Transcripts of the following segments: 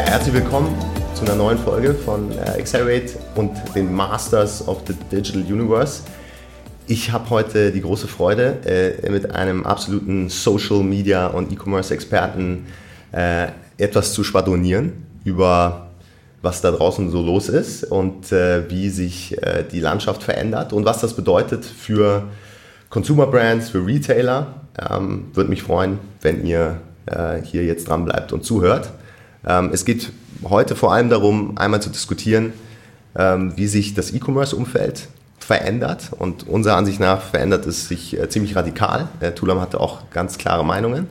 Ja, herzlich willkommen zu einer neuen Folge von äh, Accelerate und den Masters of the Digital Universe. Ich habe heute die große Freude, äh, mit einem absoluten Social Media und E-Commerce Experten äh, etwas zu schwadronieren über was da draußen so los ist und äh, wie sich äh, die Landschaft verändert und was das bedeutet für Consumer Brands, für Retailer. Ähm, Würde mich freuen, wenn ihr hier jetzt dran bleibt und zuhört. Ähm, es geht heute vor allem darum, einmal zu diskutieren, ähm, wie sich das E-Commerce-Umfeld verändert und unserer Ansicht nach verändert es sich äh, ziemlich radikal. Äh, Tulam hatte auch ganz klare Meinungen.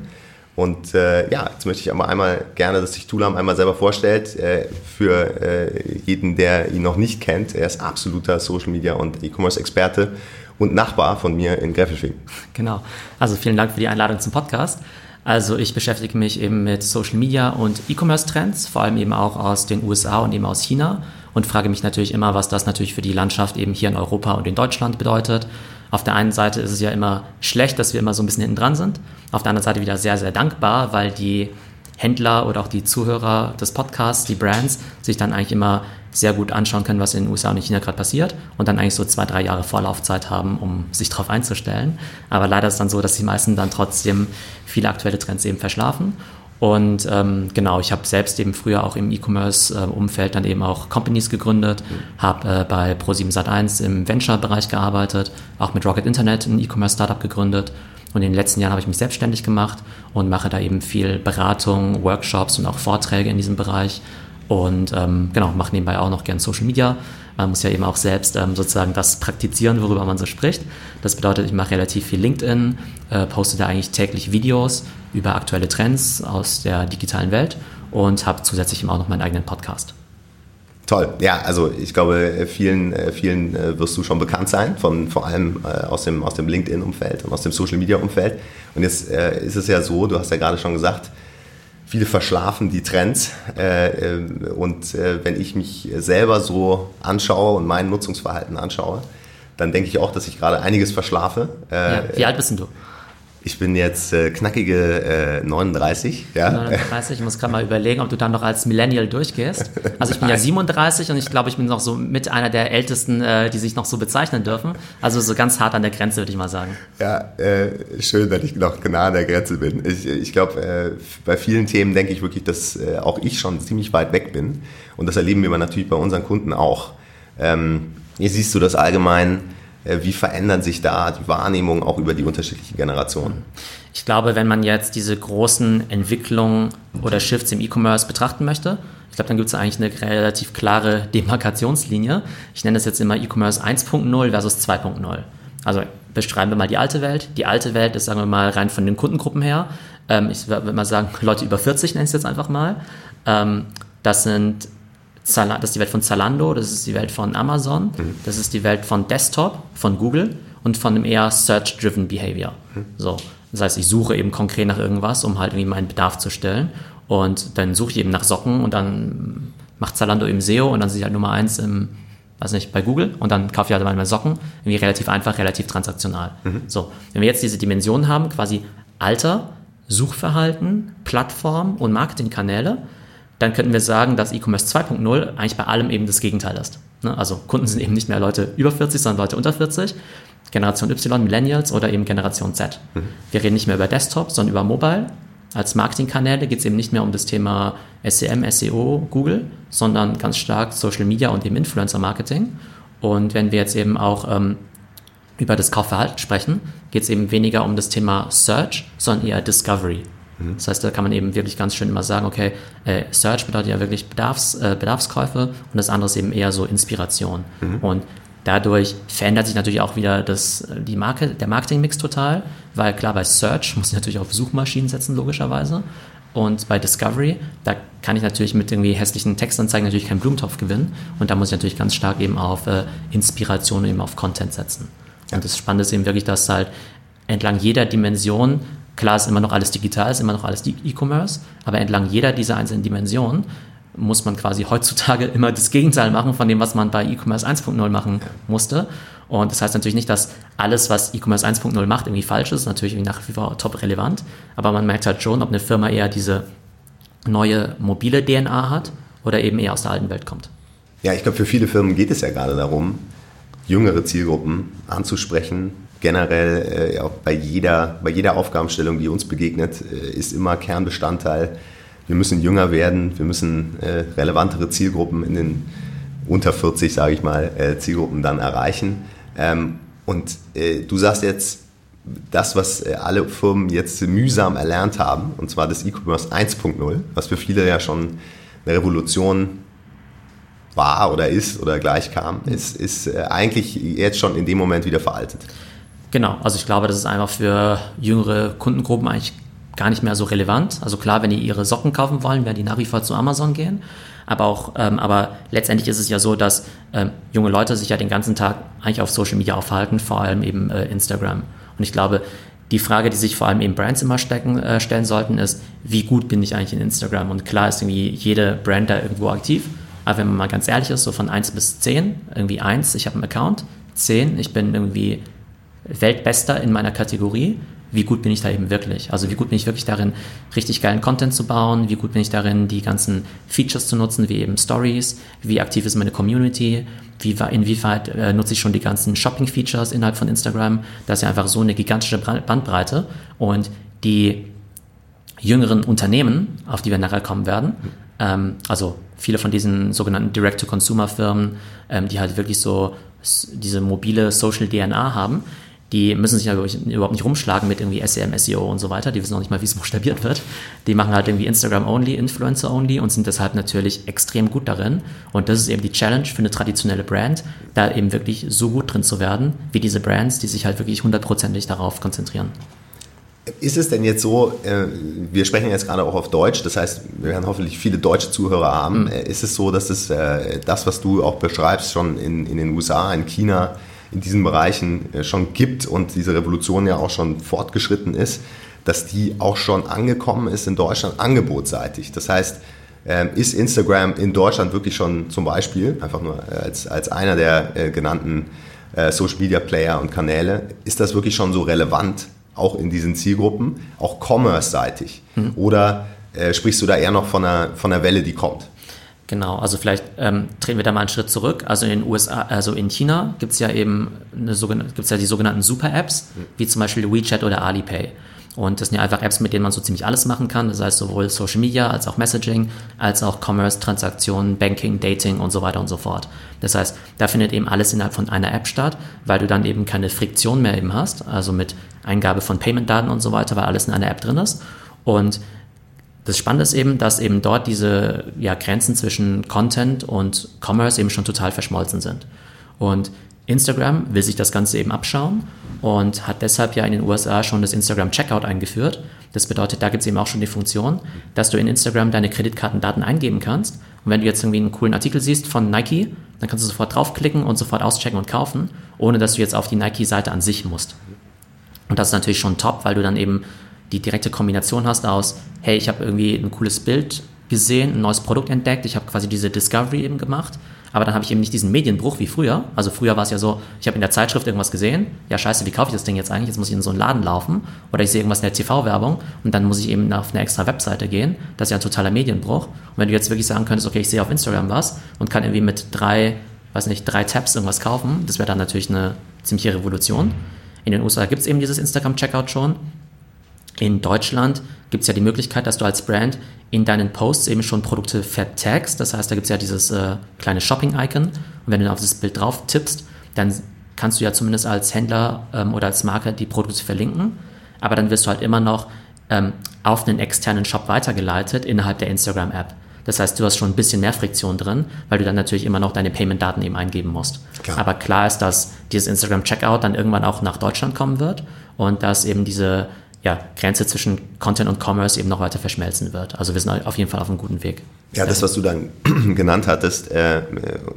Und äh, ja, jetzt möchte ich aber einmal gerne, dass sich Tulam einmal selber vorstellt. Äh, für äh, jeden, der ihn noch nicht kennt, er ist absoluter Social Media und E-Commerce-Experte und Nachbar von mir in Greffelfing. Genau. Also vielen Dank für die Einladung zum Podcast. Also ich beschäftige mich eben mit Social Media und E-Commerce-Trends, vor allem eben auch aus den USA und eben aus China und frage mich natürlich immer, was das natürlich für die Landschaft eben hier in Europa und in Deutschland bedeutet. Auf der einen Seite ist es ja immer schlecht, dass wir immer so ein bisschen hinten dran sind. Auf der anderen Seite wieder sehr, sehr dankbar, weil die Händler oder auch die Zuhörer des Podcasts, die Brands, sich dann eigentlich immer sehr gut anschauen können, was in den USA und in China gerade passiert und dann eigentlich so zwei, drei Jahre Vorlaufzeit haben, um sich darauf einzustellen. Aber leider ist es dann so, dass die meisten dann trotzdem viele aktuelle Trends eben verschlafen und ähm, genau, ich habe selbst eben früher auch im E-Commerce-Umfeld dann eben auch Companies gegründet, habe äh, bei Pro7 Sat1 im Venture-Bereich gearbeitet, auch mit Rocket Internet ein E-Commerce-Startup gegründet. Und in den letzten Jahren habe ich mich selbstständig gemacht und mache da eben viel Beratung, Workshops und auch Vorträge in diesem Bereich. Und ähm, genau, mache nebenbei auch noch gern Social Media. Man muss ja eben auch selbst ähm, sozusagen das praktizieren, worüber man so spricht. Das bedeutet, ich mache relativ viel LinkedIn, äh, poste da eigentlich täglich Videos über aktuelle Trends aus der digitalen Welt und habe zusätzlich eben auch noch meinen eigenen Podcast. Toll, ja, also ich glaube, vielen, äh, vielen äh, wirst du schon bekannt sein, von, vor allem äh, aus dem, aus dem LinkedIn-Umfeld und aus dem Social-Media-Umfeld. Und jetzt ist es ja so, du hast ja gerade schon gesagt, viele verschlafen die Trends. und wenn ich mich selber so anschaue und mein Nutzungsverhalten anschaue, dann denke ich auch, dass ich gerade einiges verschlafe. Ja, wie alt bist denn du? Ich bin jetzt äh, knackige äh, 39. Ja? 39, ich muss gerade mal überlegen, ob du dann noch als Millennial durchgehst. Also ich bin ja 37 und ich glaube, ich bin noch so mit einer der Ältesten, äh, die sich noch so bezeichnen dürfen. Also so ganz hart an der Grenze, würde ich mal sagen. Ja, äh, schön, wenn ich noch genau an der Grenze bin. Ich, ich glaube, äh, bei vielen Themen denke ich wirklich, dass äh, auch ich schon ziemlich weit weg bin. Und das erleben wir natürlich bei unseren Kunden auch. Ähm, hier siehst du das allgemein wie verändern sich da die Wahrnehmungen auch über die unterschiedlichen Generationen? Ich glaube, wenn man jetzt diese großen Entwicklungen oder Shifts im E-Commerce betrachten möchte, ich glaube, dann gibt es eigentlich eine relativ klare Demarkationslinie. Ich nenne das jetzt immer E-Commerce 1.0 versus 2.0. Also beschreiben wir mal die alte Welt. Die alte Welt ist, sagen wir mal, rein von den Kundengruppen her. Ähm, ich würde mal sagen, Leute über 40 nenne ich es jetzt einfach mal. Ähm, das sind das ist die Welt von Zalando, das ist die Welt von Amazon, mhm. das ist die Welt von Desktop, von Google und von einem eher Search-Driven Behavior. Mhm. So. Das heißt, ich suche eben konkret nach irgendwas, um halt irgendwie meinen Bedarf zu stellen. Und dann suche ich eben nach Socken und dann macht Zalando eben SEO und dann sind ich halt Nummer eins im, weiß nicht, bei Google und dann kaufe ich halt meine Socken. Irgendwie relativ einfach, relativ transaktional. Mhm. So. Wenn wir jetzt diese Dimensionen haben, quasi Alter, Suchverhalten, Plattform und Marketingkanäle, dann könnten wir sagen, dass E-Commerce 2.0 eigentlich bei allem eben das Gegenteil ist. Ne? Also Kunden sind eben nicht mehr Leute über 40, sondern Leute unter 40. Generation Y, Millennials oder eben Generation Z. Mhm. Wir reden nicht mehr über Desktop, sondern über Mobile. Als Marketingkanäle geht es eben nicht mehr um das Thema SEM, SEO, Google, sondern ganz stark Social Media und eben Influencer-Marketing. Und wenn wir jetzt eben auch ähm, über das Kaufverhalten sprechen, geht es eben weniger um das Thema Search, sondern eher Discovery. Mhm. Das heißt, da kann man eben wirklich ganz schön immer sagen, okay, äh, Search bedeutet ja wirklich Bedarfs, äh, Bedarfskäufe und das andere ist eben eher so Inspiration. Mhm. Und dadurch verändert sich natürlich auch wieder das, die Marke, der Marketingmix total, weil klar, bei Search muss ich natürlich auf Suchmaschinen setzen, logischerweise. Und bei Discovery, da kann ich natürlich mit irgendwie hässlichen Textanzeigen natürlich keinen Blumentopf gewinnen. Und da muss ich natürlich ganz stark eben auf äh, Inspiration, eben auf Content setzen. Ja. Und das Spannende ist eben wirklich, dass halt entlang jeder Dimension Klar ist immer noch alles digital, ist immer noch alles E-Commerce, aber entlang jeder dieser einzelnen Dimensionen muss man quasi heutzutage immer das Gegenteil machen von dem, was man bei E-Commerce 1.0 machen musste. Und das heißt natürlich nicht, dass alles, was E-Commerce 1.0 macht, irgendwie falsch ist. Natürlich nach wie vor top relevant. Aber man merkt halt schon, ob eine Firma eher diese neue mobile DNA hat oder eben eher aus der alten Welt kommt. Ja, ich glaube, für viele Firmen geht es ja gerade darum, jüngere Zielgruppen anzusprechen. Generell äh, bei, jeder, bei jeder Aufgabenstellung, die uns begegnet, äh, ist immer Kernbestandteil, wir müssen jünger werden, wir müssen äh, relevantere Zielgruppen in den unter 40, sage ich mal, äh, Zielgruppen dann erreichen. Ähm, und äh, du sagst jetzt, das, was äh, alle Firmen jetzt mühsam erlernt haben, und zwar das E-Commerce 1.0, was für viele ja schon eine Revolution war oder ist oder gleich kam, ist, ist eigentlich jetzt schon in dem Moment wieder veraltet. Genau, also ich glaube, das ist einfach für jüngere Kundengruppen eigentlich gar nicht mehr so relevant. Also klar, wenn die ihre Socken kaufen wollen, werden die nach wie vor zu Amazon gehen. Aber auch, ähm, aber letztendlich ist es ja so, dass ähm, junge Leute sich ja den ganzen Tag eigentlich auf Social Media aufhalten, vor allem eben äh, Instagram. Und ich glaube, die Frage, die sich vor allem eben Brands immer stecken, äh, stellen sollten, ist, wie gut bin ich eigentlich in Instagram? Und klar ist irgendwie jede Brand da irgendwo aktiv. Aber wenn man mal ganz ehrlich ist, so von 1 bis 10, irgendwie 1, ich habe einen Account, 10, ich bin irgendwie Weltbester in meiner Kategorie wie gut bin ich da eben wirklich? Also wie gut bin ich wirklich darin, richtig geilen Content zu bauen? Wie gut bin ich darin, die ganzen Features zu nutzen, wie eben Stories? Wie aktiv ist meine Community? Wie, inwieweit äh, nutze ich schon die ganzen Shopping-Features innerhalb von Instagram? Das ist ja einfach so eine gigantische Bandbreite. Und die jüngeren Unternehmen, auf die wir nachher kommen werden, ähm, also viele von diesen sogenannten Direct-to-Consumer-Firmen, ähm, die halt wirklich so diese mobile Social-DNA haben, die müssen sich ja überhaupt nicht rumschlagen mit irgendwie SEM, SEO und so weiter. Die wissen auch nicht mal, wie es buchstabiert wird. Die machen halt irgendwie Instagram-only, Influencer-only und sind deshalb natürlich extrem gut darin. Und das ist eben die Challenge für eine traditionelle Brand, da eben wirklich so gut drin zu werden, wie diese Brands, die sich halt wirklich hundertprozentig darauf konzentrieren. Ist es denn jetzt so, äh, wir sprechen jetzt gerade auch auf Deutsch, das heißt, wir werden hoffentlich viele deutsche Zuhörer haben. Mhm. Ist es so, dass es äh, das, was du auch beschreibst, schon in, in den USA, in China, in diesen Bereichen äh, schon gibt und diese Revolution ja auch schon fortgeschritten ist, dass die auch schon angekommen ist in Deutschland angebotsseitig. Das heißt, ähm, ist Instagram in Deutschland wirklich schon zum Beispiel, einfach nur äh, als, als einer der äh, genannten Social Media Player und Kanäle, ist das wirklich schon so relevant, auch in diesen Zielgruppen, auch commerce-seitig? Mhm. Oder äh, sprichst du da eher noch von einer, von einer Welle, die kommt? Genau, also vielleicht ähm, treten wir da mal einen Schritt zurück. Also in den USA, also in China gibt es ja eben eine gibt's ja die sogenannten Super-Apps, wie zum Beispiel WeChat oder Alipay. Und das sind ja einfach Apps, mit denen man so ziemlich alles machen kann. Das heißt sowohl Social Media als auch Messaging, als auch Commerce, Transaktionen, Banking, Dating und so weiter und so fort. Das heißt, da findet eben alles innerhalb von einer App statt, weil du dann eben keine Friktion mehr eben hast, also mit Eingabe von Payment-Daten und so weiter, weil alles in einer App drin ist. Und das Spannende ist eben, dass eben dort diese ja, Grenzen zwischen Content und Commerce eben schon total verschmolzen sind. Und Instagram will sich das Ganze eben abschauen und hat deshalb ja in den USA schon das Instagram Checkout eingeführt. Das bedeutet, da gibt es eben auch schon die Funktion, dass du in Instagram deine Kreditkartendaten eingeben kannst. Und wenn du jetzt irgendwie einen coolen Artikel siehst von Nike, dann kannst du sofort draufklicken und sofort auschecken und kaufen, ohne dass du jetzt auf die Nike-Seite an sich musst. Und das ist natürlich schon top, weil du dann eben die direkte Kombination hast aus, hey, ich habe irgendwie ein cooles Bild gesehen, ein neues Produkt entdeckt, ich habe quasi diese Discovery eben gemacht, aber dann habe ich eben nicht diesen Medienbruch wie früher. Also früher war es ja so, ich habe in der Zeitschrift irgendwas gesehen, ja scheiße, wie kaufe ich das Ding jetzt eigentlich? Jetzt muss ich in so einen Laden laufen oder ich sehe irgendwas in der TV-Werbung und dann muss ich eben auf eine extra Webseite gehen. Das ist ja ein totaler Medienbruch. Und wenn du jetzt wirklich sagen könntest, okay, ich sehe auf Instagram was und kann irgendwie mit drei, weiß nicht, drei Tabs irgendwas kaufen, das wäre dann natürlich eine ziemliche Revolution. In den USA gibt es eben dieses Instagram-Checkout schon. In Deutschland gibt es ja die Möglichkeit, dass du als Brand in deinen Posts eben schon Produkte vertagst. Das heißt, da gibt es ja dieses äh, kleine Shopping-Icon. Und wenn du auf das Bild drauf tippst, dann kannst du ja zumindest als Händler ähm, oder als Marke die Produkte verlinken. Aber dann wirst du halt immer noch ähm, auf einen externen Shop weitergeleitet innerhalb der Instagram-App. Das heißt, du hast schon ein bisschen mehr Friktion drin, weil du dann natürlich immer noch deine Payment-Daten eben eingeben musst. Klar. Aber klar ist, dass dieses Instagram-Checkout dann irgendwann auch nach Deutschland kommen wird und dass eben diese ja, Grenze zwischen Content und Commerce eben noch weiter verschmelzen wird. Also wir sind auf jeden Fall auf einem guten Weg. Ja, das, was du dann genannt hattest, äh,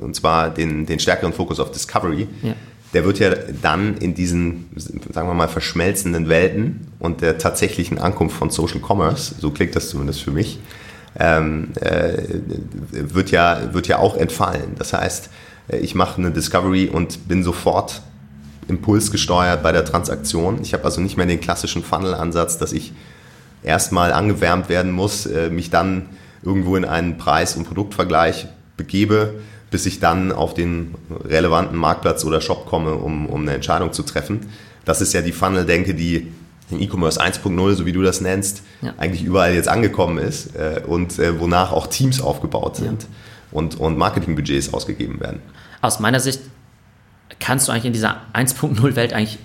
und zwar den, den stärkeren Fokus auf Discovery, ja. der wird ja dann in diesen, sagen wir mal, verschmelzenden Welten und der tatsächlichen Ankunft von Social Commerce, so klingt das zumindest für mich, ähm, äh, wird, ja, wird ja auch entfallen. Das heißt, äh, ich mache eine Discovery und bin sofort impulsgesteuert bei der Transaktion. Ich habe also nicht mehr den klassischen Funnel-Ansatz, dass ich erstmal angewärmt werden muss, äh, mich dann irgendwo in einen Preis- und Produktvergleich begebe, bis ich dann auf den relevanten Marktplatz oder Shop komme, um, um eine Entscheidung zu treffen. Das ist ja die Funnel-Denke, die im E-Commerce 1.0, so wie du das nennst, ja. eigentlich überall jetzt angekommen ist äh, und äh, wonach auch Teams aufgebaut sind ja. und, und Marketingbudgets ausgegeben werden. Aus meiner Sicht kannst du eigentlich in dieser 1.0-Welt eigentlich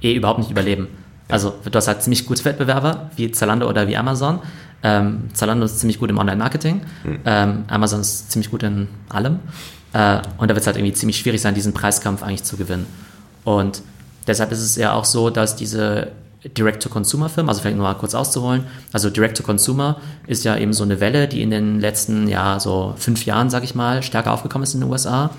eh überhaupt nicht überleben. Also du hast halt ziemlich gute Wettbewerber wie Zalando oder wie Amazon. Ähm, Zalando ist ziemlich gut im Online-Marketing, mhm. ähm, Amazon ist ziemlich gut in allem. Äh, und da wird es halt irgendwie ziemlich schwierig sein, diesen Preiskampf eigentlich zu gewinnen. Und deshalb ist es ja auch so, dass diese Direct-to-Consumer-Firmen, also vielleicht nur mal kurz auszuholen, also Direct-to-Consumer ist ja eben so eine Welle, die in den letzten, ja, so fünf Jahren, sag ich mal, stärker aufgekommen ist in den USA.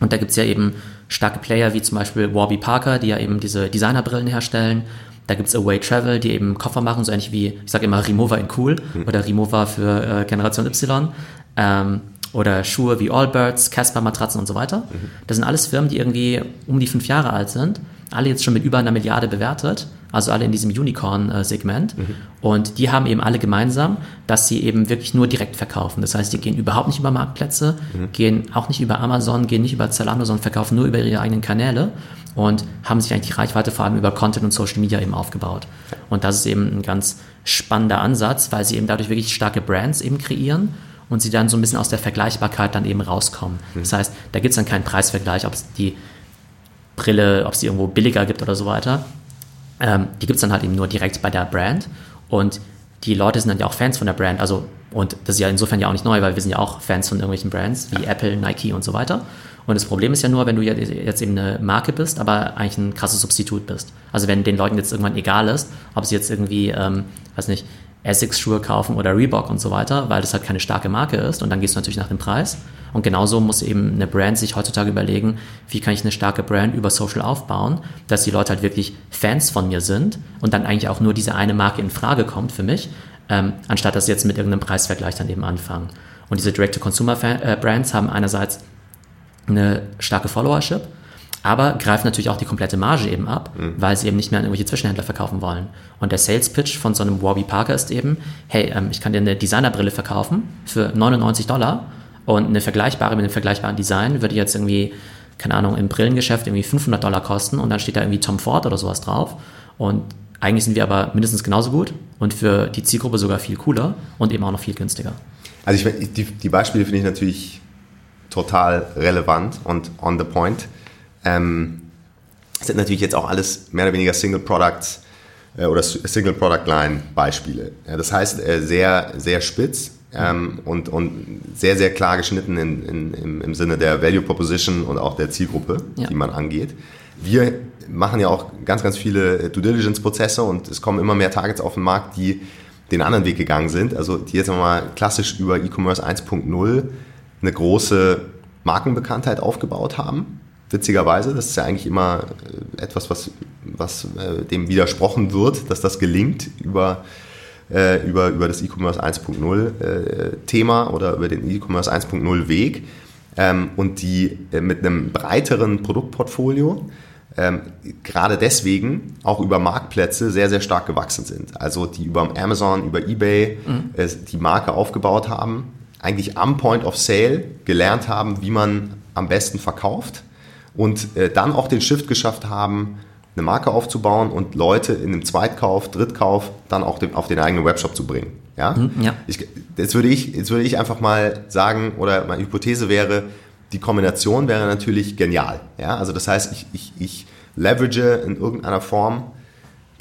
Und da gibt es ja eben starke Player wie zum Beispiel Warby Parker, die ja eben diese Designerbrillen herstellen. Da gibt es Away Travel, die eben Koffer machen, so ähnlich wie, ich sage immer Remover in cool mhm. oder Remover für äh, Generation Y. Ähm, oder Schuhe wie Allbirds, Casper Matratzen und so weiter. Mhm. Das sind alles Firmen, die irgendwie um die fünf Jahre alt sind, alle jetzt schon mit über einer Milliarde bewertet, also alle in diesem Unicorn-Segment. Mhm. Und die haben eben alle gemeinsam, dass sie eben wirklich nur direkt verkaufen. Das heißt, die gehen überhaupt nicht über Marktplätze, mhm. gehen auch nicht über Amazon, gehen nicht über Zalando, sondern verkaufen nur über ihre eigenen Kanäle und haben sich eigentlich die Reichweite vor allem über Content und Social Media eben aufgebaut. Und das ist eben ein ganz spannender Ansatz, weil sie eben dadurch wirklich starke Brands eben kreieren und sie dann so ein bisschen aus der Vergleichbarkeit dann eben rauskommen. Mhm. Das heißt, da gibt es dann keinen Preisvergleich, ob es die Brille, ob es die irgendwo billiger gibt oder so weiter. Ähm, die gibt es dann halt eben nur direkt bei der Brand und die Leute sind dann ja auch Fans von der Brand. Also, und das ist ja insofern ja auch nicht neu, weil wir sind ja auch Fans von irgendwelchen Brands wie ja. Apple, Nike und so weiter. Und das Problem ist ja nur, wenn du jetzt eben eine Marke bist, aber eigentlich ein krasses Substitut bist. Also wenn den Leuten jetzt irgendwann egal ist, ob sie jetzt irgendwie, ähm, weiß nicht, Essex-Schuhe kaufen oder Reebok und so weiter, weil das halt keine starke Marke ist und dann gehst du natürlich nach dem Preis. Und genauso muss eben eine Brand sich heutzutage überlegen, wie kann ich eine starke Brand über Social aufbauen, dass die Leute halt wirklich Fans von mir sind und dann eigentlich auch nur diese eine Marke in Frage kommt für mich, ähm, anstatt dass sie jetzt mit irgendeinem Preisvergleich dann eben anfangen. Und diese Direct-to-Consumer-Brands haben einerseits eine starke Followership, aber greift natürlich auch die komplette Marge eben ab, mhm. weil sie eben nicht mehr an irgendwelche Zwischenhändler verkaufen wollen. Und der Sales Pitch von so einem Warby Parker ist eben, hey, ähm, ich kann dir eine Designerbrille verkaufen für 99 Dollar und eine vergleichbare mit einem vergleichbaren Design würde jetzt irgendwie, keine Ahnung, im Brillengeschäft irgendwie 500 Dollar kosten und dann steht da irgendwie Tom Ford oder sowas drauf. Und eigentlich sind wir aber mindestens genauso gut und für die Zielgruppe sogar viel cooler und eben auch noch viel günstiger. Also ich, die, die Beispiele finde ich natürlich total relevant und on the point. Ähm, sind natürlich jetzt auch alles mehr oder weniger Single Products äh, oder Single Product Line Beispiele. Ja, das heißt, äh, sehr, sehr spitz ähm, und, und sehr, sehr klar geschnitten in, in, im, im Sinne der Value Proposition und auch der Zielgruppe, ja. die man angeht. Wir machen ja auch ganz, ganz viele Due Diligence Prozesse und es kommen immer mehr Targets auf den Markt, die den anderen Weg gegangen sind. Also die jetzt mal klassisch über E-Commerce 1.0 eine große Markenbekanntheit aufgebaut haben witzigerweise. Das ist ja eigentlich immer äh, etwas, was, was äh, dem widersprochen wird, dass das gelingt über, äh, über, über das E-Commerce 1.0 äh, Thema oder über den E-Commerce 1.0 Weg. Ähm, und die äh, mit einem breiteren Produktportfolio ähm, gerade deswegen auch über Marktplätze sehr, sehr stark gewachsen sind. Also die über Amazon, über eBay mhm. äh, die Marke aufgebaut haben, eigentlich am Point of Sale gelernt haben, wie man am besten verkauft und äh, dann auch den Shift geschafft haben, eine Marke aufzubauen und Leute in einem Zweitkauf, Drittkauf dann auch dem, auf den eigenen Webshop zu bringen. Ja? Mhm, ja. Ich, jetzt, würde ich, jetzt würde ich einfach mal sagen, oder meine Hypothese wäre, die Kombination wäre natürlich genial. Ja? Also das heißt, ich, ich, ich leverage in irgendeiner Form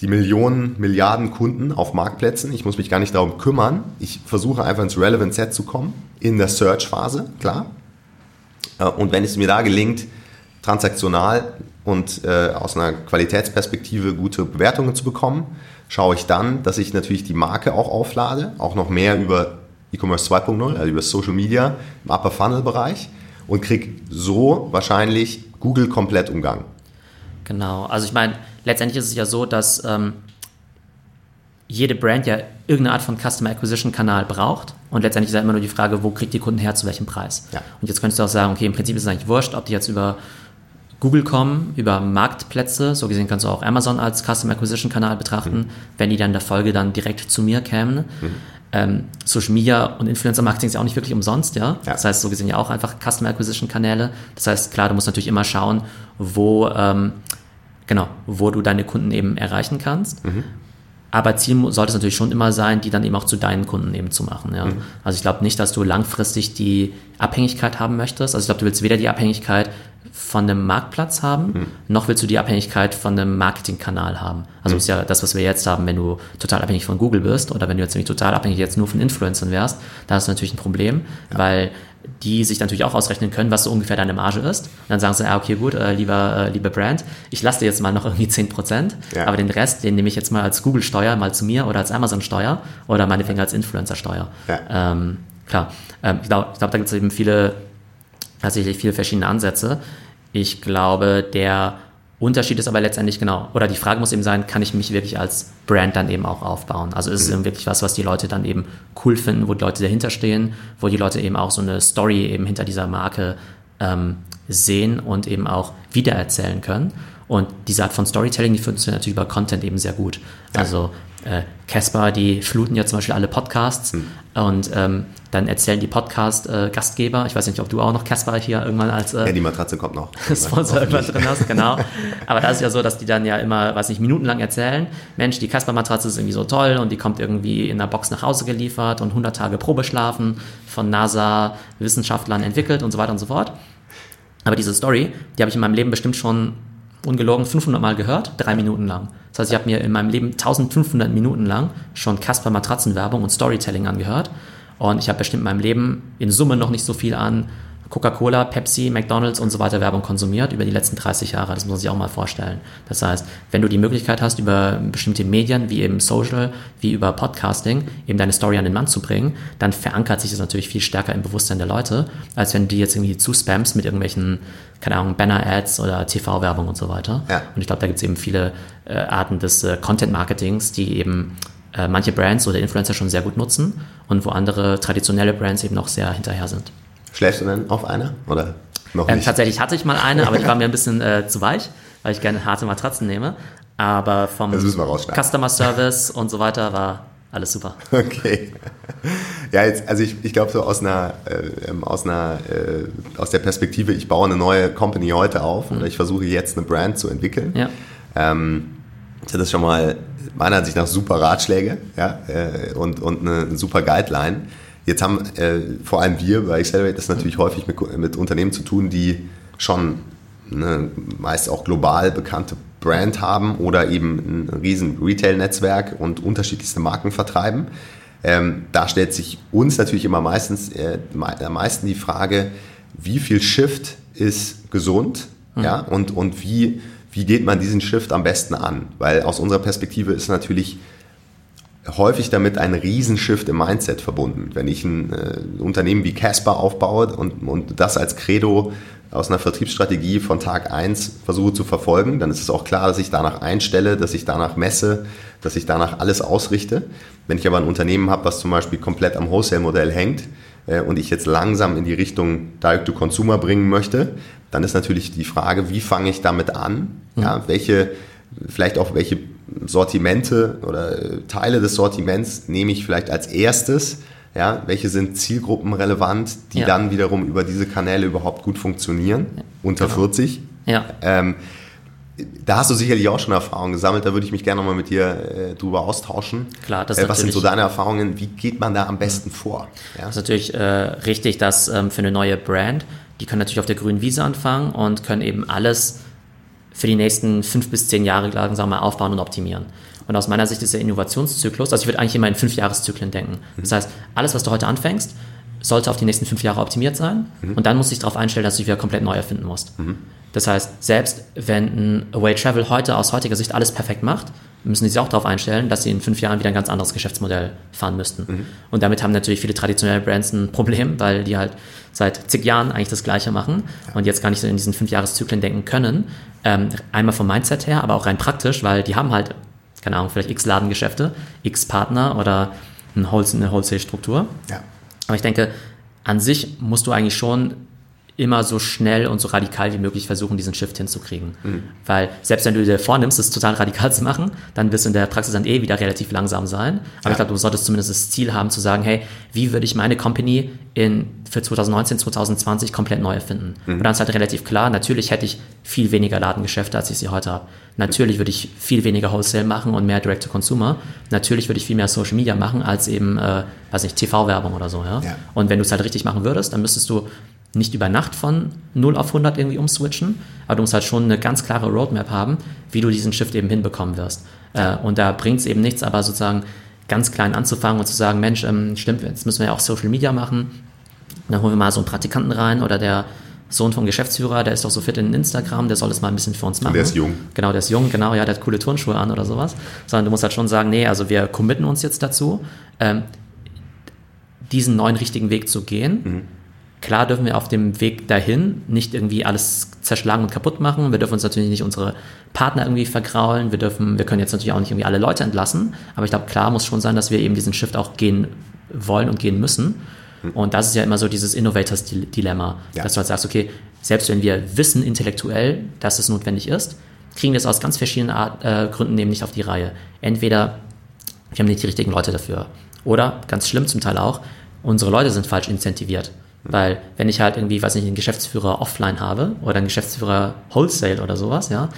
die Millionen, Milliarden Kunden auf Marktplätzen. Ich muss mich gar nicht darum kümmern. Ich versuche einfach ins Relevant Set zu kommen, in der Search-Phase, klar. Äh, und wenn es mir da gelingt, transaktional und äh, aus einer Qualitätsperspektive gute Bewertungen zu bekommen, schaue ich dann, dass ich natürlich die Marke auch auflade, auch noch mehr über E-Commerce 2.0, also über Social Media im Upper Funnel Bereich und kriege so wahrscheinlich Google komplett Umgang. Genau, also ich meine, letztendlich ist es ja so, dass ähm, jede Brand ja irgendeine Art von Customer Acquisition Kanal braucht. Und letztendlich ist ja immer nur die Frage, wo kriegt die Kunden her, zu welchem Preis. Ja. Und jetzt könntest du auch sagen, okay, im Prinzip ist es eigentlich wurscht, ob die jetzt über Google kommen, über Marktplätze, so gesehen kannst du auch Amazon als Custom Acquisition Kanal betrachten, mhm. wenn die dann in der Folge dann direkt zu mir kämen. Mhm. Ähm, Social Media und Influencer Marketing ist ja auch nicht wirklich umsonst, ja? ja. Das heißt, so gesehen ja auch einfach Custom Acquisition Kanäle. Das heißt, klar, du musst natürlich immer schauen, wo, ähm, genau, wo du deine Kunden eben erreichen kannst. Mhm. Aber Ziel sollte es natürlich schon immer sein, die dann eben auch zu deinen Kunden eben zu machen. Ja. Mhm. Also ich glaube nicht, dass du langfristig die Abhängigkeit haben möchtest. Also ich glaube, du willst weder die Abhängigkeit von einem Marktplatz haben, mhm. noch willst du die Abhängigkeit von einem Marketingkanal haben. Also mhm. ist ja das, was wir jetzt haben, wenn du total abhängig von Google bist oder wenn du jetzt nämlich total abhängig jetzt nur von Influencern wärst, da hast du natürlich ein Problem, ja. weil die sich natürlich auch ausrechnen können, was so ungefähr deine Marge ist. Und dann sagen sie, ah, okay, gut, äh, lieber, äh, lieber Brand, ich lasse dir jetzt mal noch irgendwie 10%, ja. aber den Rest, den nehme ich jetzt mal als Google-Steuer, mal zu mir oder als Amazon-Steuer oder meinetwegen als Influencer-Steuer. Ja. Ähm, klar, ähm, ich glaube, ich glaub, da gibt es eben viele, tatsächlich viele verschiedene Ansätze. Ich glaube, der Unterschied ist aber letztendlich genau, oder die Frage muss eben sein, kann ich mich wirklich als Brand dann eben auch aufbauen? Also ist es mhm. wirklich was, was die Leute dann eben cool finden, wo die Leute dahinter stehen, wo die Leute eben auch so eine Story eben hinter dieser Marke ähm, sehen und eben auch wiedererzählen können. Und diese Art von Storytelling, die funktioniert natürlich über Content eben sehr gut. Also äh, Casper, äh, die fluten ja zum Beispiel alle Podcasts hm. und ähm, dann erzählen die Podcast-Gastgeber, äh, ich weiß nicht, ob du auch noch Casper hier irgendwann als äh, Ja, die Matratze kommt noch. Sponsor irgendwann drin hast, genau. Aber da ist ja so, dass die dann ja immer, weiß nicht, minutenlang erzählen, Mensch, die Casper-Matratze ist irgendwie so toll und die kommt irgendwie in einer Box nach Hause geliefert und 100 Tage Probeschlafen von NASA-Wissenschaftlern entwickelt und so weiter und so fort. Aber diese Story, die habe ich in meinem Leben bestimmt schon ungelogen 500 Mal gehört, drei Minuten lang. Das heißt, ich habe mir in meinem Leben 1500 Minuten lang schon Casper Matratzenwerbung und Storytelling angehört. Und ich habe bestimmt in meinem Leben in Summe noch nicht so viel an Coca-Cola, Pepsi, McDonalds und so weiter Werbung konsumiert über die letzten 30 Jahre. Das muss man sich auch mal vorstellen. Das heißt, wenn du die Möglichkeit hast, über bestimmte Medien wie eben Social, wie über Podcasting, eben deine Story an den Mann zu bringen, dann verankert sich das natürlich viel stärker im Bewusstsein der Leute, als wenn du die jetzt irgendwie zuspammst mit irgendwelchen, keine Ahnung, Banner-Ads oder TV-Werbung und so weiter. Ja. Und ich glaube, da gibt es eben viele äh, Arten des äh, Content-Marketings, die eben äh, manche Brands oder Influencer schon sehr gut nutzen und wo andere traditionelle Brands eben noch sehr hinterher sind. Schläfst du denn auf einer oder noch ähm, nicht? Ähm, tatsächlich hatte ich mal eine, aber die war mir ein bisschen äh, zu weich, weil ich gerne harte Matratzen nehme. Aber vom Customer Service und so weiter war alles super. Okay. Ja, jetzt, also ich, ich glaube so aus einer, äh, ähm, aus einer, äh, aus der Perspektive, ich baue eine neue Company heute auf mhm. oder ich versuche jetzt eine Brand zu entwickeln. Ja. Ähm, das ist schon mal meiner Ansicht nach super Ratschläge ja, äh, und, und eine super Guideline. Jetzt haben äh, vor allem wir bei Accelerate das natürlich häufig mit, mit Unternehmen zu tun, die schon eine meist auch global bekannte Brand haben oder eben ein riesen Retail-Netzwerk und unterschiedlichste Marken vertreiben. Ähm, da stellt sich uns natürlich immer meistens äh, am meisten die Frage, wie viel Shift ist gesund mhm. ja, und, und wie, wie geht man diesen Shift am besten an? Weil aus unserer Perspektive ist natürlich häufig damit ein Riesenshift im Mindset verbunden. Wenn ich ein äh, Unternehmen wie Casper aufbaue und, und das als Credo aus einer Vertriebsstrategie von Tag 1 versuche zu verfolgen, dann ist es auch klar, dass ich danach einstelle, dass ich danach messe, dass ich danach alles ausrichte. Wenn ich aber ein Unternehmen habe, was zum Beispiel komplett am Wholesale-Modell hängt äh, und ich jetzt langsam in die Richtung Direct-to-Consumer bringen möchte, dann ist natürlich die Frage, wie fange ich damit an? Ja, welche, vielleicht auch welche Sortimente oder äh, Teile des Sortiments nehme ich vielleicht als erstes. Ja, welche sind zielgruppenrelevant, die ja. dann wiederum über diese Kanäle überhaupt gut funktionieren, ja, unter genau. 40. Ja. Ähm, da hast du sicherlich auch schon Erfahrungen gesammelt, da würde ich mich gerne nochmal mit dir äh, drüber austauschen. Klar, das äh, Was sind so deine Erfahrungen? Wie geht man da am besten vor? Ja? Das ist natürlich äh, richtig, dass ähm, für eine neue Brand, die können natürlich auf der grünen Wiese anfangen und können eben alles für die nächsten fünf bis zehn Jahre langsam mal aufbauen und optimieren. Und aus meiner Sicht ist der Innovationszyklus, also ich würde eigentlich immer in Fünfjahreszyklen denken. Das heißt, alles, was du heute anfängst, sollte auf die nächsten fünf Jahre optimiert sein. Mhm. Und dann musst du dich darauf einstellen, dass du dich wieder komplett neu erfinden musst. Mhm. Das heißt, selbst wenn ein Away Travel heute aus heutiger Sicht alles perfekt macht, müssen sie sich auch darauf einstellen, dass sie in fünf Jahren wieder ein ganz anderes Geschäftsmodell fahren müssten. Mhm. Und damit haben natürlich viele traditionelle Brands ein Problem, weil die halt seit zig Jahren eigentlich das Gleiche machen und jetzt gar nicht so in diesen fünf Jahreszyklen denken können. Ähm, einmal vom Mindset her, aber auch rein praktisch, weil die haben halt, keine Ahnung, vielleicht x Ladengeschäfte, x Partner oder eine Wholesale-Struktur. Ja. Aber ich denke, an sich musst du eigentlich schon immer so schnell und so radikal wie möglich versuchen, diesen Shift hinzukriegen. Mhm. Weil selbst wenn du dir vornimmst, es total radikal zu machen, dann wirst du in der Praxis dann eh wieder relativ langsam sein. Aber ja. ich glaube, du solltest zumindest das Ziel haben zu sagen, hey, wie würde ich meine Company in, für 2019, 2020 komplett neu erfinden? Mhm. Und dann ist halt relativ klar, natürlich hätte ich viel weniger Ladengeschäfte, als ich sie heute habe. Natürlich würde ich viel weniger Wholesale machen und mehr Direct-to-Consumer. Natürlich würde ich viel mehr Social Media machen als eben, äh, weiß nicht, TV-Werbung oder so. Ja? ja? Und wenn du es halt richtig machen würdest, dann müsstest du nicht über Nacht von 0 auf 100 irgendwie umswitchen, aber du musst halt schon eine ganz klare Roadmap haben, wie du diesen Shift eben hinbekommen wirst. Äh, und da bringt es eben nichts, aber sozusagen ganz klein anzufangen und zu sagen, Mensch, ähm, stimmt, jetzt müssen wir ja auch Social Media machen. Dann holen wir mal so einen Praktikanten rein oder der Sohn vom Geschäftsführer, der ist doch so fit in Instagram, der soll das mal ein bisschen für uns machen. Der ist jung. Genau, der ist jung, genau, ja, der hat coole Turnschuhe an oder sowas. Sondern du musst halt schon sagen, nee, also wir committen uns jetzt dazu, ähm, diesen neuen richtigen Weg zu gehen. Mhm Klar dürfen wir auf dem Weg dahin nicht irgendwie alles zerschlagen und kaputt machen. Wir dürfen uns natürlich nicht unsere Partner irgendwie vergraulen. Wir dürfen, wir können jetzt natürlich auch nicht irgendwie alle Leute entlassen. Aber ich glaube, klar muss schon sein, dass wir eben diesen Shift auch gehen wollen und gehen müssen. Und das ist ja immer so dieses Innovators-Dilemma, ja. dass du halt sagst, okay, selbst wenn wir wissen intellektuell, dass es notwendig ist, kriegen wir es aus ganz verschiedenen Art, äh, Gründen nämlich nicht auf die Reihe. Entweder wir haben nicht die richtigen Leute dafür. Oder, ganz schlimm zum Teil auch, unsere Leute sind falsch incentiviert. Weil wenn ich halt irgendwie, weiß nicht, einen Geschäftsführer offline habe oder einen Geschäftsführer Wholesale oder sowas, ja,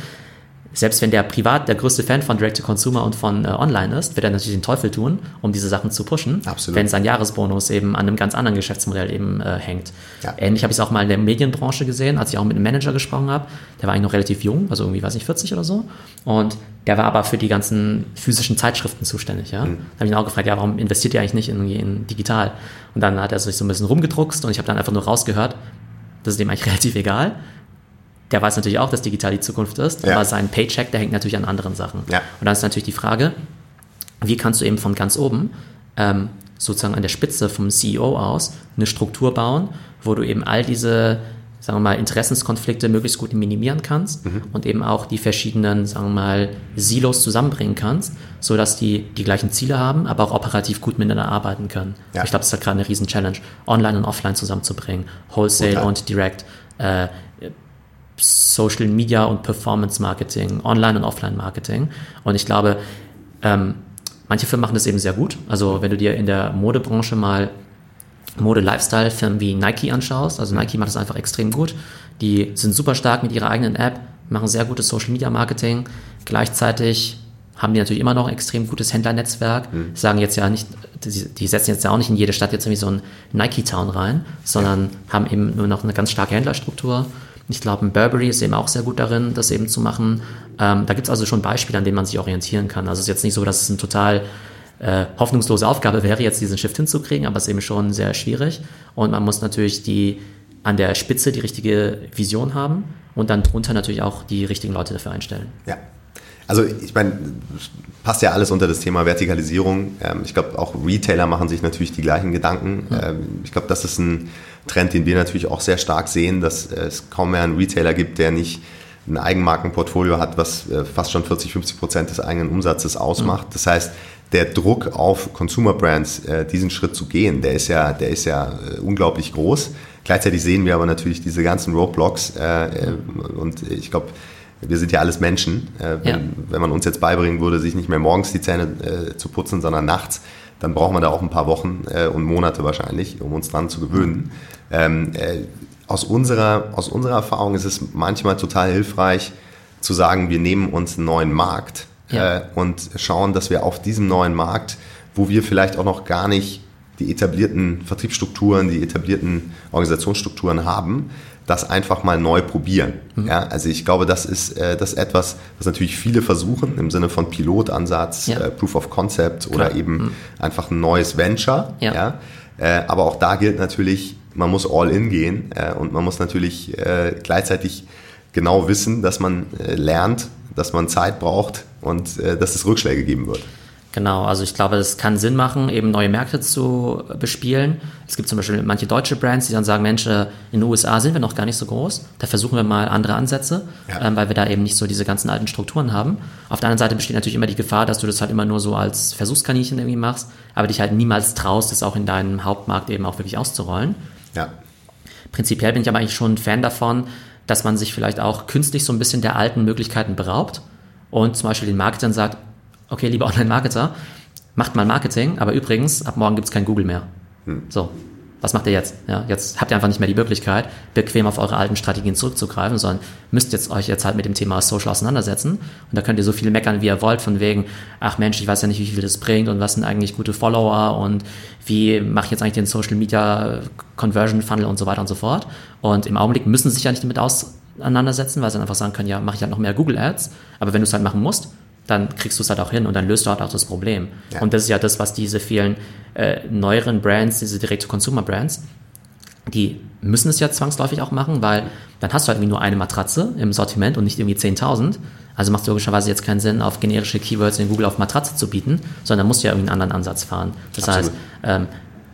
selbst wenn der privat der größte Fan von Direct-to-Consumer und von äh, Online ist, wird er natürlich den Teufel tun, um diese Sachen zu pushen, Absolut. wenn sein Jahresbonus eben an einem ganz anderen Geschäftsmodell eben äh, hängt. Ja. Ähnlich habe ich es auch mal in der Medienbranche gesehen, als ich auch mit einem Manager gesprochen habe. Der war eigentlich noch relativ jung, also irgendwie, weiß ich, 40 oder so. Und der war aber für die ganzen physischen Zeitschriften zuständig. Ja? Mhm. Da habe ich ihn auch gefragt, ja, warum investiert ihr eigentlich nicht in, in digital? Und dann hat er sich so ein bisschen rumgedruckst und ich habe dann einfach nur rausgehört, das ist dem eigentlich relativ egal der weiß natürlich auch, dass digital die Zukunft ist, ja. aber sein Paycheck, der hängt natürlich an anderen Sachen. Ja. Und dann ist natürlich die Frage, wie kannst du eben von ganz oben, ähm, sozusagen an der Spitze vom CEO aus, eine Struktur bauen, wo du eben all diese, sagen wir mal, Interessenskonflikte möglichst gut minimieren kannst mhm. und eben auch die verschiedenen, sagen wir mal, Silos zusammenbringen kannst, sodass die die gleichen Ziele haben, aber auch operativ gut miteinander arbeiten können. Ja. Ich glaube, das ist halt gerade eine riesen Challenge, Online und Offline zusammenzubringen, Wholesale Total. und Direct. Äh, Social Media und Performance Marketing, Online und Offline Marketing. Und ich glaube, ähm, manche Firmen machen das eben sehr gut. Also wenn du dir in der Modebranche mal Mode-Lifestyle-Firmen wie Nike anschaust, also Nike macht das einfach extrem gut. Die sind super stark mit ihrer eigenen App, machen sehr gutes Social Media Marketing. Gleichzeitig haben die natürlich immer noch ein extrem gutes Händlernetzwerk. Mhm. Sagen jetzt ja nicht, die, die, setzen jetzt ja auch nicht in jede Stadt jetzt irgendwie so ein Nike Town rein, sondern ja. haben eben nur noch eine ganz starke Händlerstruktur. Ich glaube, ein Burberry ist eben auch sehr gut darin, das eben zu machen. Ähm, da gibt es also schon Beispiele, an denen man sich orientieren kann. Also es ist jetzt nicht so, dass es eine total äh, hoffnungslose Aufgabe wäre, jetzt diesen Shift hinzukriegen, aber es ist eben schon sehr schwierig. Und man muss natürlich die an der Spitze die richtige Vision haben und dann drunter natürlich auch die richtigen Leute dafür einstellen. Ja. Also ich meine, passt ja alles unter das Thema Vertikalisierung. Ähm, ich glaube, auch Retailer machen sich natürlich die gleichen Gedanken. Mhm. Ich glaube, das ist ein Trend, den wir natürlich auch sehr stark sehen, dass es kaum mehr einen Retailer gibt, der nicht ein Eigenmarkenportfolio hat, was äh, fast schon 40, 50 Prozent des eigenen Umsatzes ausmacht. Mhm. Das heißt, der Druck auf Consumer Brands, äh, diesen Schritt zu gehen, der ist ja, der ist ja äh, unglaublich groß. Gleichzeitig sehen wir aber natürlich diese ganzen Roadblocks und ich glaube, wir sind ja alles Menschen. Wenn, ja. wenn, man uns jetzt beibringen würde, sich nicht mehr morgens die Zähne zu putzen, sondern nachts, dann brauchen wir da auch ein paar Wochen und Monate wahrscheinlich, um uns dran zu gewöhnen. Ähm, äh, aus, unserer, aus unserer Erfahrung ist es manchmal total hilfreich zu sagen, wir nehmen uns einen neuen Markt ja. äh, und schauen, dass wir auf diesem neuen Markt, wo wir vielleicht auch noch gar nicht die etablierten Vertriebsstrukturen, die etablierten Organisationsstrukturen haben, das einfach mal neu probieren. Mhm. Ja, also ich glaube, das ist, äh, das ist etwas, was natürlich viele versuchen im Sinne von Pilotansatz, ja. äh, Proof of Concept Klar. oder eben mhm. einfach ein neues Venture. Ja. ja? Äh, aber auch da gilt natürlich, man muss all in gehen äh, und man muss natürlich äh, gleichzeitig genau wissen, dass man äh, lernt, dass man Zeit braucht und äh, dass es Rückschläge geben wird. Genau, also ich glaube, es kann Sinn machen, eben neue Märkte zu bespielen. Es gibt zum Beispiel manche deutsche Brands, die dann sagen, Mensch, äh, in den USA sind wir noch gar nicht so groß, da versuchen wir mal andere Ansätze, ja. ähm, weil wir da eben nicht so diese ganzen alten Strukturen haben. Auf der anderen Seite besteht natürlich immer die Gefahr, dass du das halt immer nur so als Versuchskaninchen irgendwie machst, aber dich halt niemals traust, das auch in deinem Hauptmarkt eben auch wirklich auszurollen. Ja. Prinzipiell bin ich aber eigentlich schon ein Fan davon, dass man sich vielleicht auch künstlich so ein bisschen der alten Möglichkeiten beraubt und zum Beispiel den Marketern sagt, okay, lieber Online-Marketer, macht mal Marketing, aber übrigens, ab morgen gibt es kein Google mehr. Hm. So, was macht ihr jetzt? Ja, jetzt habt ihr einfach nicht mehr die Möglichkeit, bequem auf eure alten Strategien zurückzugreifen, sondern müsst jetzt euch jetzt halt mit dem Thema Social auseinandersetzen. Und da könnt ihr so viel meckern, wie ihr wollt, von wegen, ach Mensch, ich weiß ja nicht, wie viel das bringt und was sind eigentlich gute Follower und wie mache ich jetzt eigentlich den Social Media Conversion Funnel und so weiter und so fort. Und im Augenblick müssen sie sich ja nicht damit auseinandersetzen, weil sie dann einfach sagen können, ja, mache ich halt noch mehr Google Ads. Aber wenn du es halt machen musst, dann kriegst du es halt auch hin und dann löst du halt auch das Problem. Ja. Und das ist ja das, was diese vielen äh, neueren Brands, diese Direct-to-Consumer-Brands, die müssen es ja zwangsläufig auch machen, weil dann hast du halt irgendwie nur eine Matratze im Sortiment und nicht irgendwie 10.000. Also macht es logischerweise jetzt keinen Sinn, auf generische Keywords in Google auf Matratze zu bieten, sondern musst du ja irgendwie einen anderen Ansatz fahren. Das Absolut. heißt, ähm,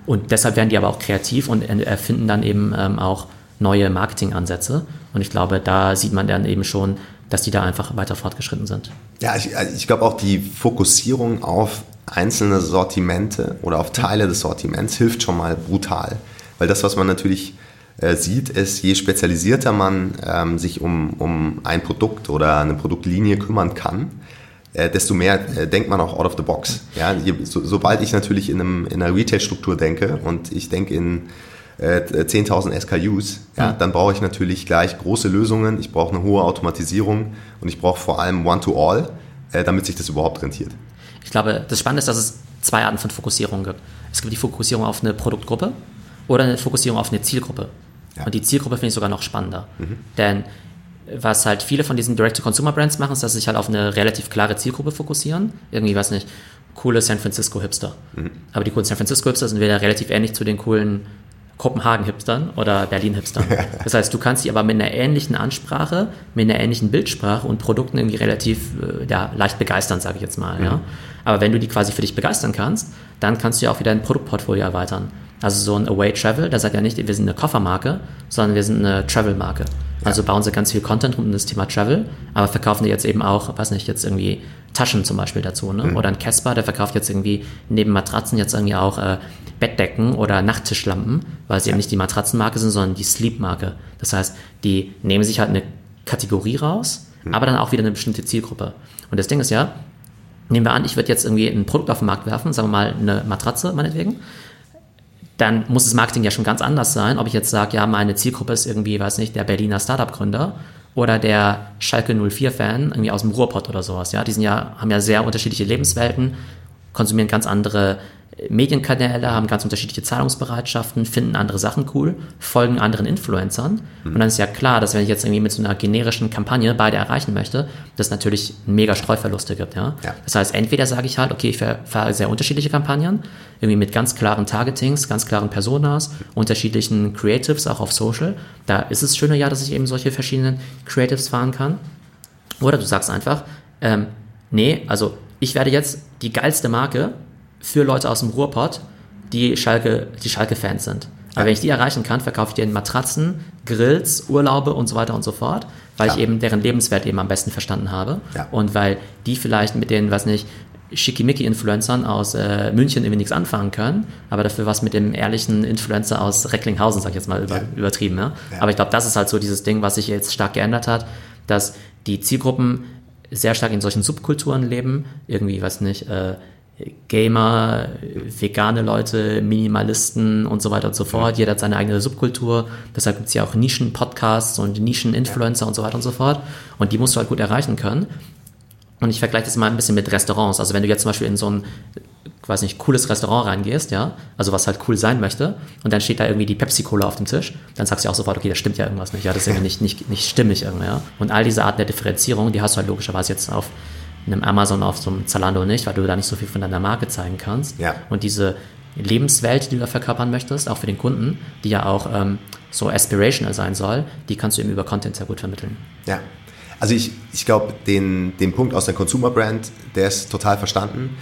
und deshalb werden die aber auch kreativ und erfinden dann eben ähm, auch neue Marketingansätze. Und ich glaube, da sieht man dann eben schon, dass die da einfach weiter fortgeschritten sind. Ja, ich, ich glaube auch die Fokussierung auf einzelne Sortimente oder auf Teile des Sortiments hilft schon mal brutal. Weil das, was man natürlich äh, sieht, ist, je spezialisierter man ähm, sich um, um ein Produkt oder eine Produktlinie kümmern kann, äh, desto mehr äh, denkt man auch out of the box. Ja, je, so, sobald ich natürlich in, einem, in einer Retail-Struktur denke und ich denke in 10.000 äh, SKUs, ja, mhm. dann brauche ich natürlich gleich große Lösungen, ich brauche eine hohe Automatisierung und ich brauche vor allem One-to-All, äh, damit sich das überhaupt rentiert. Ich glaube, das Spannende ist, dass es zwei Arten von Fokussierung gibt. Es gibt die Fokussierung auf eine Produktgruppe oder eine Fokussierung auf eine Zielgruppe. Ja. Und die Zielgruppe finde ich sogar noch spannender. Mhm. Denn was halt viele von diesen Direct-to-Consumer-Brands machen, ist, dass sie sich halt auf eine relativ klare Zielgruppe fokussieren. Irgendwie, weiß nicht, coole San Francisco-Hipster. Mhm. Aber die coolen San Francisco-Hipster sind wieder relativ ähnlich zu den coolen Kopenhagen-Hipstern oder Berlin-Hipstern. Das heißt, du kannst sie aber mit einer ähnlichen Ansprache, mit einer ähnlichen Bildsprache und Produkten irgendwie relativ äh, ja, leicht begeistern, sage ich jetzt mal. Mhm. Ja. Aber wenn du die quasi für dich begeistern kannst, dann kannst du ja auch wieder ein Produktportfolio erweitern. Also so ein Away Travel, da sagt ja nicht, wir sind eine Koffermarke, sondern wir sind eine Travel-Marke. Also bauen sie ganz viel Content rund um das Thema Travel, aber verkaufen die jetzt eben auch, weiß nicht, jetzt irgendwie Taschen zum Beispiel dazu. Ne? Mhm. Oder ein Casper, der verkauft jetzt irgendwie neben Matratzen jetzt irgendwie auch äh, Bettdecken oder Nachttischlampen, weil sie ja. eben nicht die Matratzenmarke sind, sondern die Sleep-Marke. Das heißt, die nehmen sich halt eine Kategorie raus, mhm. aber dann auch wieder eine bestimmte Zielgruppe. Und das Ding ist ja, nehmen wir an, ich würde jetzt irgendwie ein Produkt auf den Markt werfen, sagen wir mal eine Matratze meinetwegen, dann muss das Marketing ja schon ganz anders sein, ob ich jetzt sage, ja, meine Zielgruppe ist irgendwie, weiß nicht, der Berliner Startup-Gründer oder der Schalke 04-Fan irgendwie aus dem Ruhrpott oder sowas, ja, die sind ja, haben ja sehr unterschiedliche Lebenswelten, konsumieren ganz andere Medienkanäle haben ganz unterschiedliche Zahlungsbereitschaften, finden andere Sachen cool, folgen anderen Influencern. Mhm. Und dann ist ja klar, dass wenn ich jetzt irgendwie mit so einer generischen Kampagne beide erreichen möchte, das natürlich mega Streuverluste gibt. Ja? ja. Das heißt, entweder sage ich halt, okay, ich fahre sehr unterschiedliche Kampagnen, irgendwie mit ganz klaren Targetings, ganz klaren Personas, unterschiedlichen Creatives, auch auf Social. Da ist es schöner ja, dass ich eben solche verschiedenen Creatives fahren kann. Oder du sagst einfach, ähm, nee, also ich werde jetzt die geilste Marke für Leute aus dem Ruhrpott, die Schalke, die Schalke-Fans sind. Aber ja. wenn ich die erreichen kann, verkaufe ich denen Matratzen, Grills, Urlaube und so weiter und so fort, weil ja. ich eben deren Lebenswert eben am besten verstanden habe. Ja. Und weil die vielleicht mit den, was nicht, Schickimicki-Influencern aus äh, München irgendwie nichts anfangen können, aber dafür was mit dem ehrlichen Influencer aus Recklinghausen, sag ich jetzt mal über, übertrieben. Aber ich glaube, das ist halt so dieses Ding, was sich jetzt stark geändert hat, dass die Zielgruppen sehr stark in solchen Subkulturen leben, irgendwie, weiß nicht, äh, Gamer, vegane Leute, Minimalisten und so weiter und so fort. Jeder hat seine eigene Subkultur. Deshalb gibt es ja auch Nischen-Podcasts und Nischen-Influencer und so weiter und so fort. Und die musst du halt gut erreichen können. Und ich vergleiche das mal ein bisschen mit Restaurants. Also wenn du jetzt zum Beispiel in so ein, weiß nicht, cooles Restaurant reingehst, ja, also was halt cool sein möchte, und dann steht da irgendwie die Pepsi-Cola auf dem Tisch, dann sagst du auch sofort, okay, da stimmt ja irgendwas nicht, ja, das ist irgendwie nicht, nicht, nicht stimmig irgendwie, ja. Und all diese Arten der Differenzierung, die hast du halt logischerweise jetzt auf einem Amazon, auf so einem Zalando nicht, weil du da nicht so viel von deiner Marke zeigen kannst. Ja. Und diese Lebenswelt, die du da verkörpern möchtest, auch für den Kunden, die ja auch ähm, so aspirational sein soll, die kannst du eben über Content sehr gut vermitteln. Ja. Also ich, ich glaube, den, den Punkt aus der Consumer Brand, der ist total verstanden.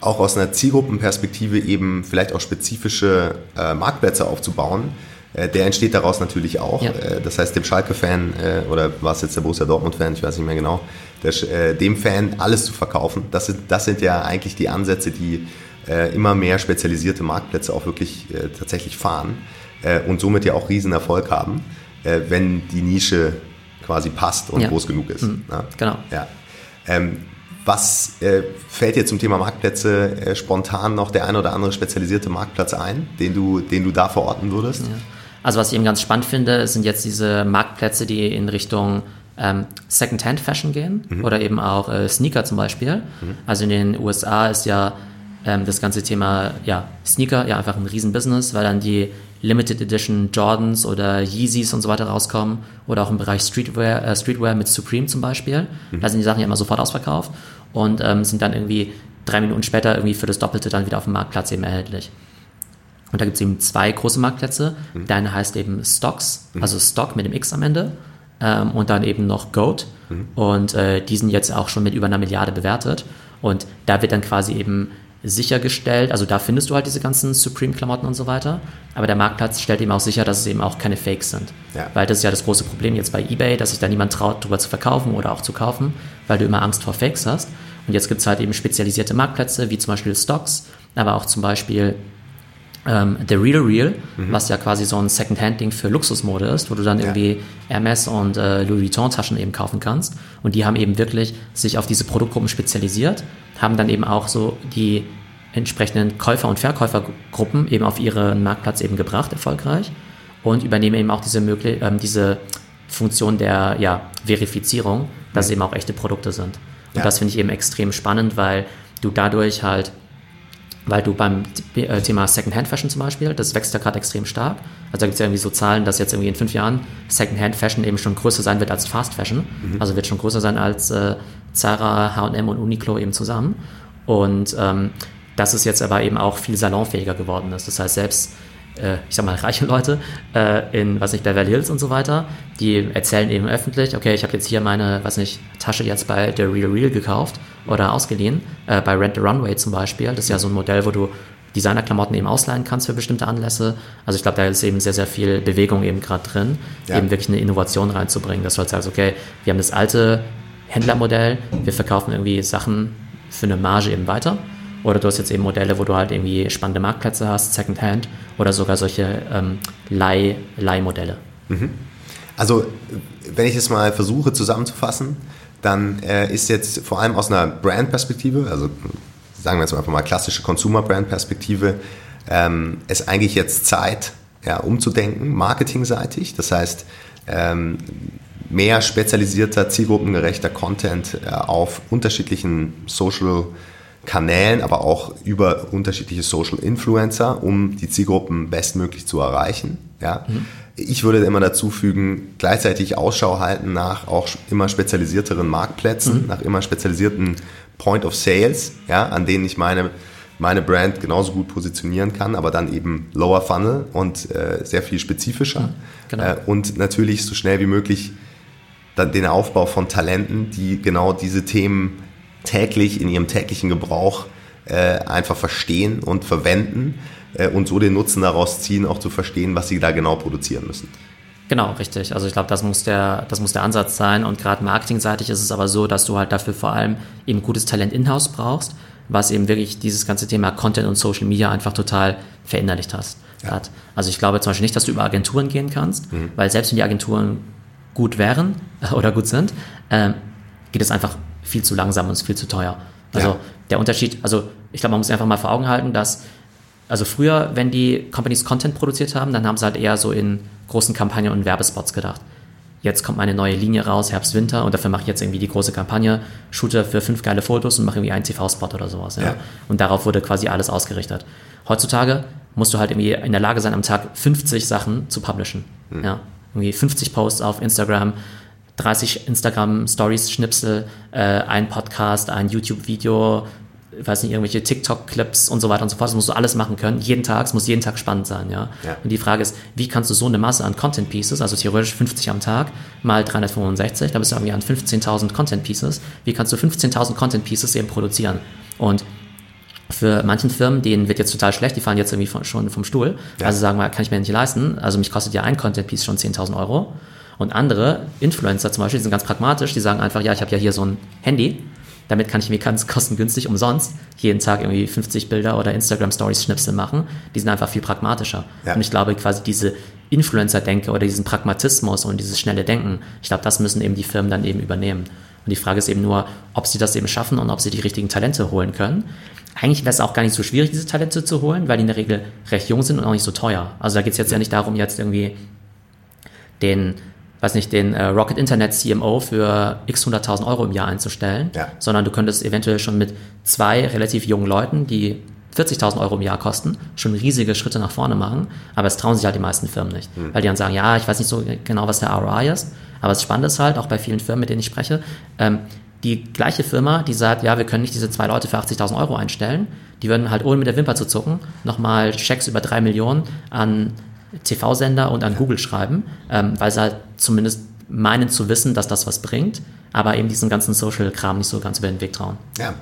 Auch aus einer Zielgruppenperspektive eben vielleicht auch spezifische äh, Marktplätze aufzubauen, äh, der entsteht daraus natürlich auch. Ja. Äh, das heißt, dem Schalke-Fan äh, oder war es jetzt der Borussia Dortmund-Fan, ich weiß nicht mehr genau, der, dem Fan alles zu verkaufen, das sind, das sind ja eigentlich die Ansätze, die äh, immer mehr spezialisierte Marktplätze auch wirklich äh, tatsächlich fahren äh, und somit ja auch riesen Erfolg haben, äh, wenn die Nische quasi passt und Ja. groß genug ist. Mhm. ne? Genau. Ja. Ähm, was äh, fällt dir zum Thema Marktplätze äh, spontan noch der ein oder andere spezialisierte Marktplatz ein, den du, den du da verorten würdest? Also was ich eben ganz spannend finde, sind jetzt diese Marktplätze, die in Richtung ähm, Second-Hand-Fashion gehen oder eben auch äh, Sneaker zum Beispiel. Also in den USA ist ja ähm, das ganze Thema ja, Sneaker ja einfach ein Riesenbusiness, weil dann die Limited Edition Jordans oder Yeezys und so weiter rauskommen oder auch im Bereich Streetwear, äh, Streetwear mit Supreme zum Beispiel. Da sind die Sachen ja immer sofort ausverkauft und ähm, sind dann irgendwie drei Minuten später irgendwie für das Doppelte dann wieder auf dem Marktplatz eben erhältlich. Und da gibt es eben zwei große Marktplätze. Der eine heißt eben Stocks, also Stock mit dem X am Ende. Ähm, und dann eben noch Goat. Und äh, die sind jetzt auch schon mit über einer Milliarde bewertet. Und da wird dann quasi eben sichergestellt, also da findest du halt diese ganzen Supreme-Klamotten und so weiter. Aber der Marktplatz stellt eben auch sicher, dass es eben auch keine Fakes sind. Ja. Weil das ist ja das große Problem jetzt bei eBay, dass sich da niemand traut, drüber zu verkaufen oder auch zu kaufen, weil du immer Angst vor Fakes hast. Und jetzt gibt es halt eben spezialisierte Marktplätze, wie zum Beispiel Stocks, aber auch zum Beispiel ähm, The Real Real, was ja quasi so ein Second-Hand-Ding für Luxusmode ist, wo du dann Ja. irgendwie Hermes und äh, Louis Vuitton-Taschen eben kaufen kannst. Und die haben eben wirklich sich auf diese Produktgruppen spezialisiert, haben dann eben auch so die entsprechenden Käufer- und Verkäufergruppen eben auf ihren Marktplatz eben gebracht, erfolgreich, und übernehmen eben auch diese, möglich ähm, diese Funktion der ja, Verifizierung, dass es eben auch echte Produkte sind. Und Ja. das finde ich eben extrem spannend, weil du dadurch halt weil du beim äh, Thema Secondhand-Fashion zum Beispiel, das wächst ja gerade extrem stark. Also da gibt es ja irgendwie so Zahlen, dass jetzt irgendwie in fünf Jahren Secondhand-Fashion eben schon größer sein wird als Fast-Fashion. Also wird schon größer sein als äh, Zara, H&M und Uniqlo eben zusammen. Und ähm, dass es jetzt aber eben auch viel salonfähiger geworden ist. Das heißt, selbst ich sag mal, reiche Leute äh, in, was nicht, Beverly Hills und so weiter, die erzählen eben öffentlich, okay, ich habe jetzt hier meine, was nicht, Tasche jetzt bei The Real Real gekauft oder ausgeliehen, äh, bei Rent the Runway zum Beispiel. Das ist ja so ein Modell, wo du Designerklamotten eben ausleihen kannst für bestimmte Anlässe. Also ich glaube, da ist eben sehr, sehr viel Bewegung eben gerade drin, Ja. eben wirklich eine Innovation reinzubringen, dass du halt sagst, okay, wir haben das alte Händlermodell, wir verkaufen irgendwie Sachen für eine Marge eben weiter. Oder du hast jetzt eben Modelle, wo du halt irgendwie spannende Marktplätze hast, Secondhand oder sogar solche ähm, Leih- Leihmodelle. Also, wenn ich es mal versuche zusammenzufassen, dann äh, ist jetzt vor allem aus einer Brand-Perspektive, also sagen wir jetzt einfach mal klassische Consumer-Brand-Perspektive, ähm, es eigentlich jetzt Zeit, ja, umzudenken, marketingseitig. Das heißt, ähm, mehr spezialisierter, zielgruppengerechter Content äh, auf unterschiedlichen Social Kanälen, aber auch über unterschiedliche Social Influencer, um die Zielgruppen bestmöglich zu erreichen. Ja. Ich würde immer dazu fügen, gleichzeitig Ausschau halten nach auch immer spezialisierteren Marktplätzen, nach immer spezialisierten Point of Sales, ja, an denen ich meine, meine Brand genauso gut positionieren kann, aber dann eben Lower Funnel und äh, sehr viel spezifischer. genau. Äh, und natürlich so schnell wie möglich dann den Aufbau von Talenten, die genau diese Themen täglich in ihrem täglichen Gebrauch äh, einfach verstehen und verwenden äh, und so den Nutzen daraus ziehen, auch zu verstehen, was sie da genau produzieren müssen. Genau, richtig. Also ich glaube, das muss der, das muss der Ansatz sein. Und gerade marketingseitig ist es aber so, dass du halt dafür vor allem eben gutes Talent in-house brauchst, was eben wirklich dieses ganze Thema Content und Social Media einfach total verinnerlicht hast. Hat. Also ich glaube zum Beispiel nicht, dass du über Agenturen gehen kannst, weil selbst wenn die Agenturen gut wären oder gut sind, ähm, geht es einfach viel zu langsam und ist viel zu teuer. Also Ja. der Unterschied, also ich glaube, man muss einfach mal vor Augen halten, dass also früher, wenn die Companies Content produziert haben, dann haben sie halt eher so in großen Kampagnen und Werbespots gedacht. Jetzt kommt meine neue Linie raus, Herbst, Winter, und dafür mache ich jetzt irgendwie die große Kampagne, shoote für fünf geile Fotos und mache irgendwie einen TV-Spot oder sowas. Ja? Ja. Und darauf wurde quasi alles ausgerichtet. Heutzutage musst du halt irgendwie in der Lage sein, am Tag 50 Sachen zu publishen. Ja? Irgendwie 50 Posts auf Instagram, 30 Instagram-Stories-Schnipsel, äh, ein Podcast, ein YouTube-Video, ich weiß nicht, irgendwelche TikTok-Clips und so weiter und so fort. Das musst du alles machen können. Jeden Tag, es muss jeden Tag spannend sein, ja? Ja. Und die Frage ist, wie kannst du so eine Masse an Content-Pieces, also theoretisch 50 am Tag, mal 365, da bist du irgendwie an 15.000 Content-Pieces, wie kannst du 15.000 Content-Pieces eben produzieren? Und für manchen Firmen, denen wird jetzt total schlecht, die fahren jetzt irgendwie von, schon vom Stuhl. Ja. Also sagen wir, kann ich mir nicht leisten. Also mich kostet ja ein Content-Piece schon 10.000 Euro. Und andere, Influencer zum Beispiel, die sind ganz pragmatisch, die sagen einfach, ja, ich habe ja hier so ein Handy damit kann ich mir ganz kostengünstig umsonst jeden Tag irgendwie 50 Bilder oder Instagram Stories Schnipsel machen. Die sind einfach viel pragmatischer. Ja. Und ich glaube quasi diese Influencer-Denke oder diesen Pragmatismus und dieses schnelle Denken, ich glaube, das müssen eben die Firmen dann eben übernehmen. Und die Frage ist eben nur, ob sie das eben schaffen und ob sie die richtigen Talente holen können. Eigentlich wäre es auch gar nicht so schwierig, diese Talente zu holen, weil die in der Regel recht jung sind und auch nicht so teuer. Also da geht es jetzt ja nicht darum, jetzt irgendwie den weiß nicht, den äh, Rocket Internet CMO für x 100.000 Euro im Jahr einzustellen, ja. sondern du könntest eventuell schon mit zwei relativ jungen Leuten, die 40.000 Euro im Jahr kosten, schon riesige Schritte nach vorne machen, aber es trauen sich halt die meisten Firmen nicht, mhm. weil die dann sagen, ja, ich weiß nicht so genau, was der ROI ist, aber das Spannende ist halt, auch bei vielen Firmen, mit denen ich spreche, ähm, die gleiche Firma, die sagt, ja, wir können nicht diese zwei Leute für 80.000 Euro einstellen, die würden halt ohne mit der Wimper zu zucken nochmal Schecks über drei Millionen an TV-Sender und an Google schreiben, ähm, weil sie halt zumindest meinen zu wissen, dass das was bringt, aber eben diesen ganzen Social-Kram nicht so ganz über den Weg trauen. Ja,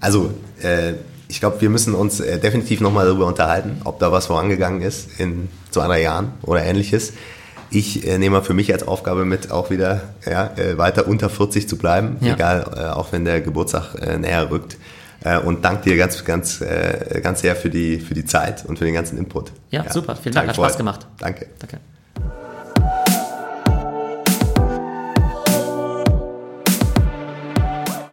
also äh, ich glaube, wir müssen uns äh, definitiv nochmal darüber unterhalten, ob da was vorangegangen ist in zwei, drei Jahren oder ähnliches. Ich äh, nehme für mich als Aufgabe mit, auch wieder ja, äh, weiter unter 40 zu bleiben, ja. egal, äh, auch wenn der Geburtstag äh, näher rückt. Äh, und danke dir ganz, ganz, äh, ganz sehr für die, für die Zeit und für den ganzen Input. Ja, ja super. Vielen Dank. Hat Spaß gemacht. Danke. Danke.